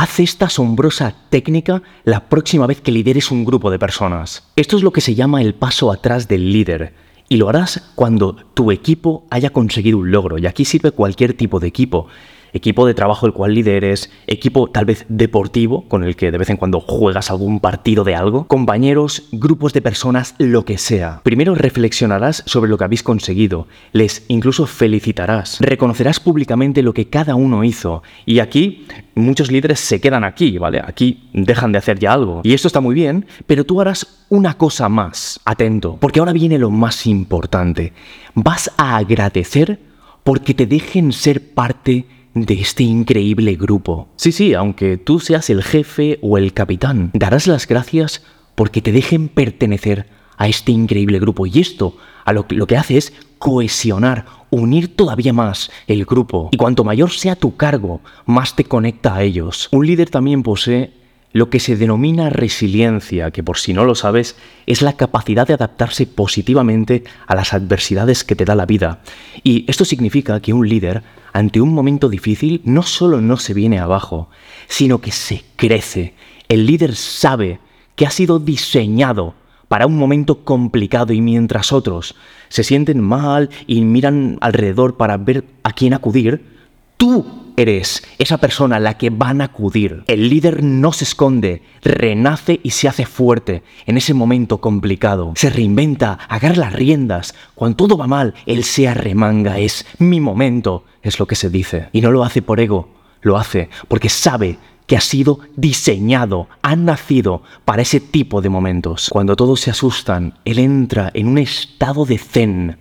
Haz esta asombrosa técnica la próxima vez que lideres un grupo de personas. Esto es lo que se llama el paso atrás del líder. Y lo harás cuando tu equipo haya conseguido un logro. Y aquí sirve cualquier tipo de equipo equipo de trabajo el cual lideres, equipo tal vez deportivo con el que de vez en cuando juegas algún partido de algo, compañeros, grupos de personas, lo que sea. Primero reflexionarás sobre lo que habéis conseguido, les incluso felicitarás, reconocerás públicamente lo que cada uno hizo y aquí muchos líderes se quedan aquí, ¿vale? Aquí dejan de hacer ya algo. Y esto está muy bien, pero tú harás una cosa más, atento, porque ahora viene lo más importante. Vas a agradecer porque te dejen ser parte de este increíble grupo. Sí, sí, aunque tú seas el jefe o el capitán, darás las gracias porque te dejen pertenecer a este increíble grupo. Y esto a lo, lo que hace es cohesionar, unir todavía más el grupo. Y cuanto mayor sea tu cargo, más te conecta a ellos. Un líder también posee lo que se denomina resiliencia, que por si no lo sabes, es la capacidad de adaptarse positivamente a las adversidades que te da la vida. Y esto significa que un líder, ante un momento difícil, no solo no se viene abajo, sino que se crece. El líder sabe que ha sido diseñado para un momento complicado y mientras otros se sienten mal y miran alrededor para ver a quién acudir, tú eres esa persona a la que van a acudir. El líder no se esconde, renace y se hace fuerte en ese momento complicado. Se reinventa, agarra las riendas. Cuando todo va mal, él se arremanga. Es mi momento, es lo que se dice. Y no lo hace por ego, lo hace porque sabe que ha sido diseñado, ha nacido para ese tipo de momentos. Cuando todos se asustan, él entra en un estado de zen,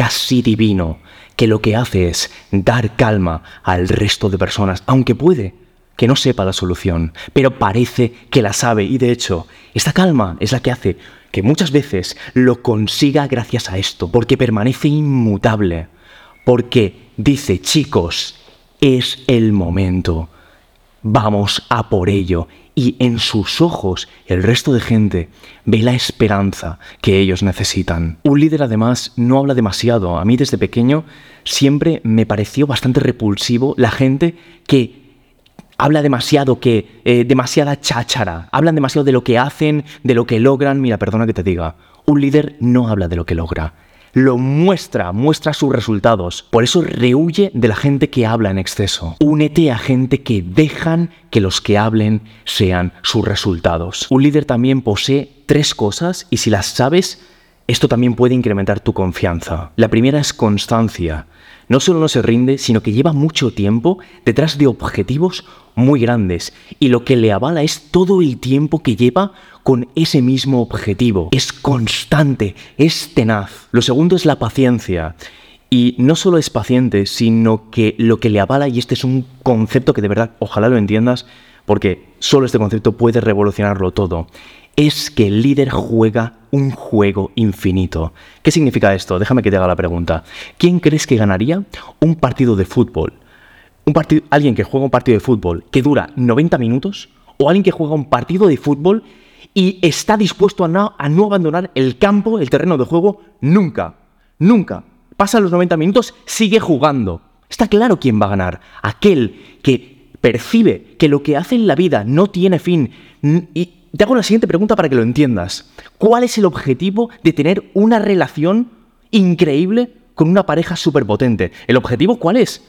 casi divino, que lo que hace es dar calma al resto de personas, aunque puede que no sepa la solución, pero parece que la sabe. Y de hecho, esta calma es la que hace que muchas veces lo consiga gracias a esto, porque permanece inmutable, porque dice, chicos, es el momento, vamos a por ello, y en sus ojos el resto de gente ve la esperanza que ellos necesitan. Un líder además no habla demasiado. A mí desde pequeño siempre me pareció bastante repulsivo la gente que habla demasiado, que eh, demasiada cháchara, hablan demasiado de lo que hacen, de lo que logran. Mira, perdona que te diga, un líder no habla de lo que logra, lo muestra, muestra sus resultados. Por eso rehuye de la gente que habla en exceso. Únete a gente que dejan que los que hablen sean sus resultados. Un líder también posee tres cosas y si las sabes, esto también puede incrementar tu confianza. La primera es constancia. No solo no se rinde, sino que lleva mucho tiempo detrás de objetivos muy grandes y lo que le avala es todo el tiempo que lleva con ese mismo objetivo. Es constante, es tenaz. Lo segundo es la paciencia. Y no solo es paciente, sino que lo que le avala, y este es un concepto que de verdad ojalá lo entiendas, porque solo este concepto puede revolucionarlo todo, es que el líder juega un juego infinito. ¿Qué significa esto? Déjame que te haga la pregunta. ¿Quién crees que ganaría un partido de fútbol? Un alguien que juega un partido de fútbol que dura 90 minutos o alguien que juega un partido de fútbol y está dispuesto a no, abandonar el campo, el terreno de juego, nunca. Nunca. Pasa los 90 minutos, sigue jugando. Está claro quién va a ganar. Aquel que percibe que lo que hace en la vida no tiene fin. Y te hago la siguiente pregunta para que lo entiendas. ¿Cuál es el objetivo de tener una relación increíble con una pareja superpotente? ¿El objetivo cuál es?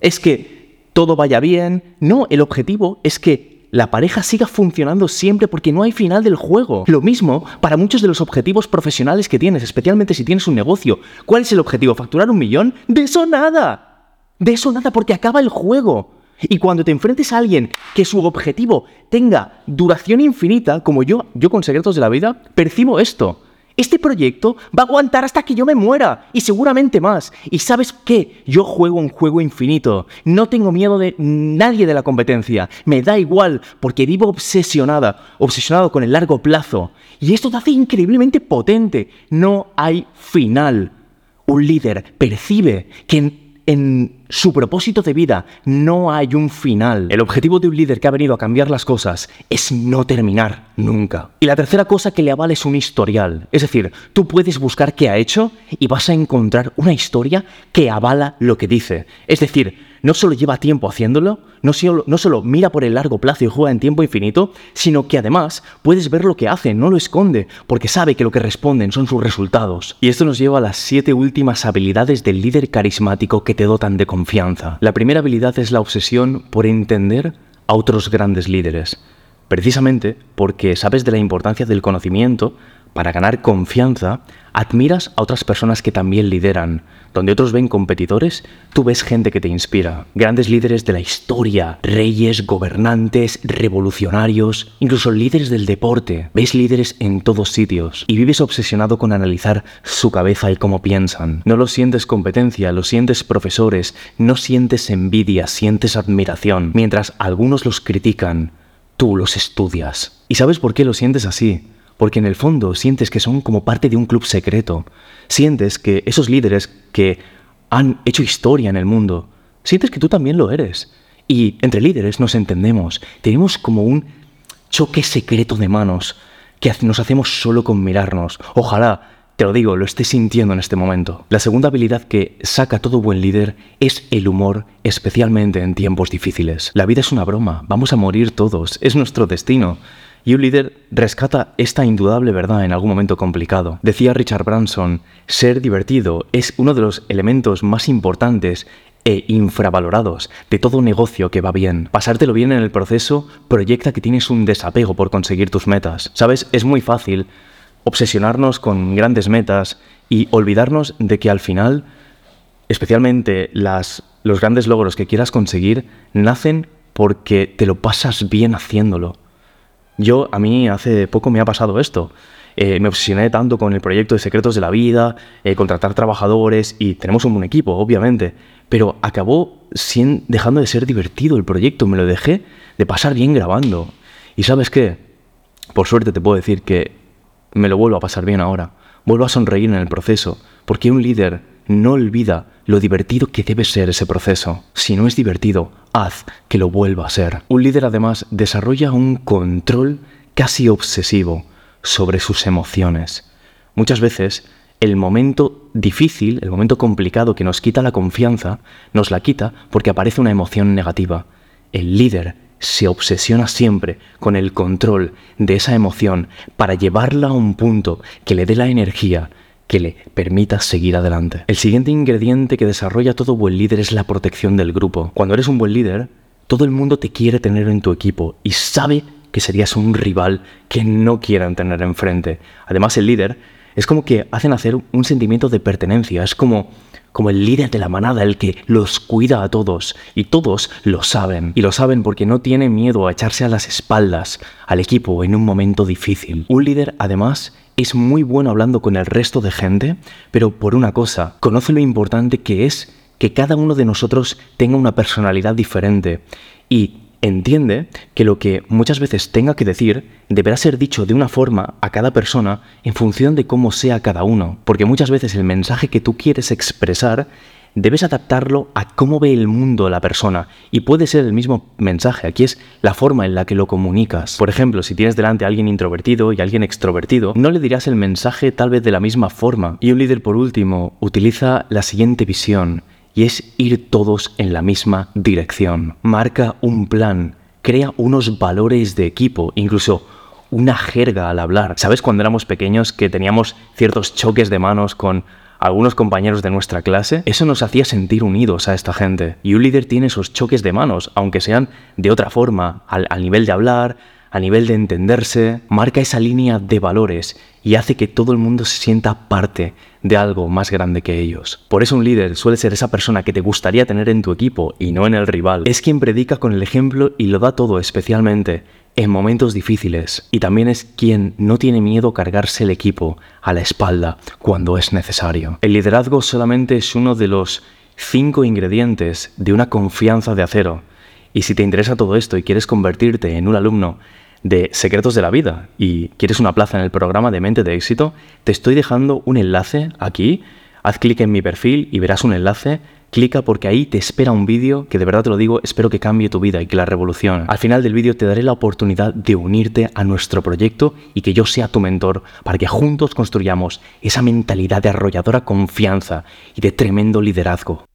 ¿Es que todo vaya bien? No, el objetivo es que la pareja siga funcionando siempre porque no hay final del juego. Lo mismo para muchos de los objetivos profesionales que tienes, especialmente si tienes un negocio. ¿Cuál es el objetivo? ¿Facturar un millón? De eso nada. De eso nada porque acaba el juego. Y cuando te enfrentes a alguien que su objetivo tenga duración infinita, como yo, yo con Secretos de la Vida, percibo esto. Este proyecto va a aguantar hasta que yo me muera y seguramente más. Y sabes qué, yo juego un juego infinito. No tengo miedo de nadie de la competencia. Me da igual porque vivo obsesionada, obsesionado con el largo plazo. Y esto te hace increíblemente potente. No hay final. Un líder percibe que en su propósito de vida no hay un final. El objetivo de un líder que ha venido a cambiar las cosas es no terminar nunca. Y la tercera cosa que le avala es un historial. Es decir, tú puedes buscar qué ha hecho y vas a encontrar una historia que avala lo que dice. Es decir, no solo lleva tiempo haciéndolo, no solo, no solo mira por el largo plazo y juega en tiempo infinito, sino que además puedes ver lo que hace, no lo esconde, porque sabe que lo que responden son sus resultados. Y esto nos lleva a las siete últimas habilidades del líder carismático que te dotan de confianza. La primera habilidad es la obsesión por entender a otros grandes líderes. Precisamente porque sabes de la importancia del conocimiento, para ganar confianza, admiras a otras personas que también lideran. Donde otros ven competidores, tú ves gente que te inspira. Grandes líderes de la historia, reyes, gobernantes, revolucionarios, incluso líderes del deporte. Ves líderes en todos sitios y vives obsesionado con analizar su cabeza y cómo piensan. No lo sientes competencia, lo sientes profesores, no sientes envidia, sientes admiración. Mientras algunos los critican, tú los estudias. ¿Y sabes por qué lo sientes así? porque en el fondo sientes que son como parte de un club secreto. Sientes que esos líderes que han hecho historia en el mundo, sientes que tú también lo eres. Y entre líderes nos entendemos, tenemos como un choque secreto de manos que nos hacemos solo con mirarnos. Ojalá te lo digo, lo estés sintiendo en este momento. La segunda habilidad que saca todo buen líder es el humor, especialmente en tiempos difíciles. La vida es una broma, vamos a morir todos, es nuestro destino. Y un líder rescata esta indudable verdad en algún momento complicado. Decía Richard Branson, ser divertido es uno de los elementos más importantes e infravalorados de todo negocio que va bien. Pasártelo bien en el proceso proyecta que tienes un desapego por conseguir tus metas. Sabes, es muy fácil obsesionarnos con grandes metas y olvidarnos de que al final, especialmente las, los grandes logros que quieras conseguir, nacen porque te lo pasas bien haciéndolo. Yo, a mí hace poco me ha pasado esto. Eh, me obsesioné tanto con el proyecto de Secretos de la Vida, eh, contratar trabajadores y tenemos un buen equipo, obviamente, pero acabó sin, dejando de ser divertido el proyecto, me lo dejé de pasar bien grabando. Y sabes qué, por suerte te puedo decir que me lo vuelvo a pasar bien ahora, vuelvo a sonreír en el proceso, porque un líder no olvida lo divertido que debe ser ese proceso. Si no es divertido, haz que lo vuelva a ser. Un líder además desarrolla un control casi obsesivo sobre sus emociones. Muchas veces el momento difícil, el momento complicado que nos quita la confianza, nos la quita porque aparece una emoción negativa. El líder se obsesiona siempre con el control de esa emoción para llevarla a un punto que le dé la energía que le permita seguir adelante. El siguiente ingrediente que desarrolla todo buen líder es la protección del grupo. Cuando eres un buen líder, todo el mundo te quiere tener en tu equipo y sabe que serías un rival que no quieran tener enfrente. Además, el líder es como que hacen hacer un sentimiento de pertenencia, es como como el líder de la manada, el que los cuida a todos, y todos lo saben, y lo saben porque no tiene miedo a echarse a las espaldas al equipo en un momento difícil. Un líder, además, es muy bueno hablando con el resto de gente, pero por una cosa, conoce lo importante que es que cada uno de nosotros tenga una personalidad diferente y entiende que lo que muchas veces tenga que decir deberá ser dicho de una forma a cada persona en función de cómo sea cada uno, porque muchas veces el mensaje que tú quieres expresar debes adaptarlo a cómo ve el mundo la persona y puede ser el mismo mensaje, aquí es la forma en la que lo comunicas. Por ejemplo, si tienes delante a alguien introvertido y alguien extrovertido, no le dirás el mensaje tal vez de la misma forma. Y un líder por último utiliza la siguiente visión y es ir todos en la misma dirección. Marca un plan, crea unos valores de equipo, incluso una jerga al hablar. ¿Sabes cuando éramos pequeños que teníamos ciertos choques de manos con algunos compañeros de nuestra clase, eso nos hacía sentir unidos a esta gente. Y un líder tiene esos choques de manos, aunque sean de otra forma, al, nivel de hablar, a nivel de entenderse, marca esa línea de valores y hace que todo el mundo se sienta parte de algo más grande que ellos. Por eso un líder suele ser esa persona que te gustaría tener en tu equipo y no en el rival. Es quien predica con el ejemplo y lo da todo especialmente en momentos difíciles y también es quien no tiene miedo cargarse el equipo a la espalda cuando es necesario. El liderazgo solamente es uno de los cinco ingredientes de una confianza de acero. Y si te interesa todo esto y quieres convertirte en un alumno de Secretos de la Vida y quieres una plaza en el programa de Mente de Éxito, te estoy dejando un enlace aquí. Haz clic en mi perfil y verás un enlace clica porque ahí te espera un vídeo que de verdad te lo digo, espero que cambie tu vida y que la revolucione. Al final del vídeo te daré la oportunidad de unirte a nuestro proyecto y que yo sea tu mentor para que juntos construyamos esa mentalidad de arrolladora confianza y de tremendo liderazgo.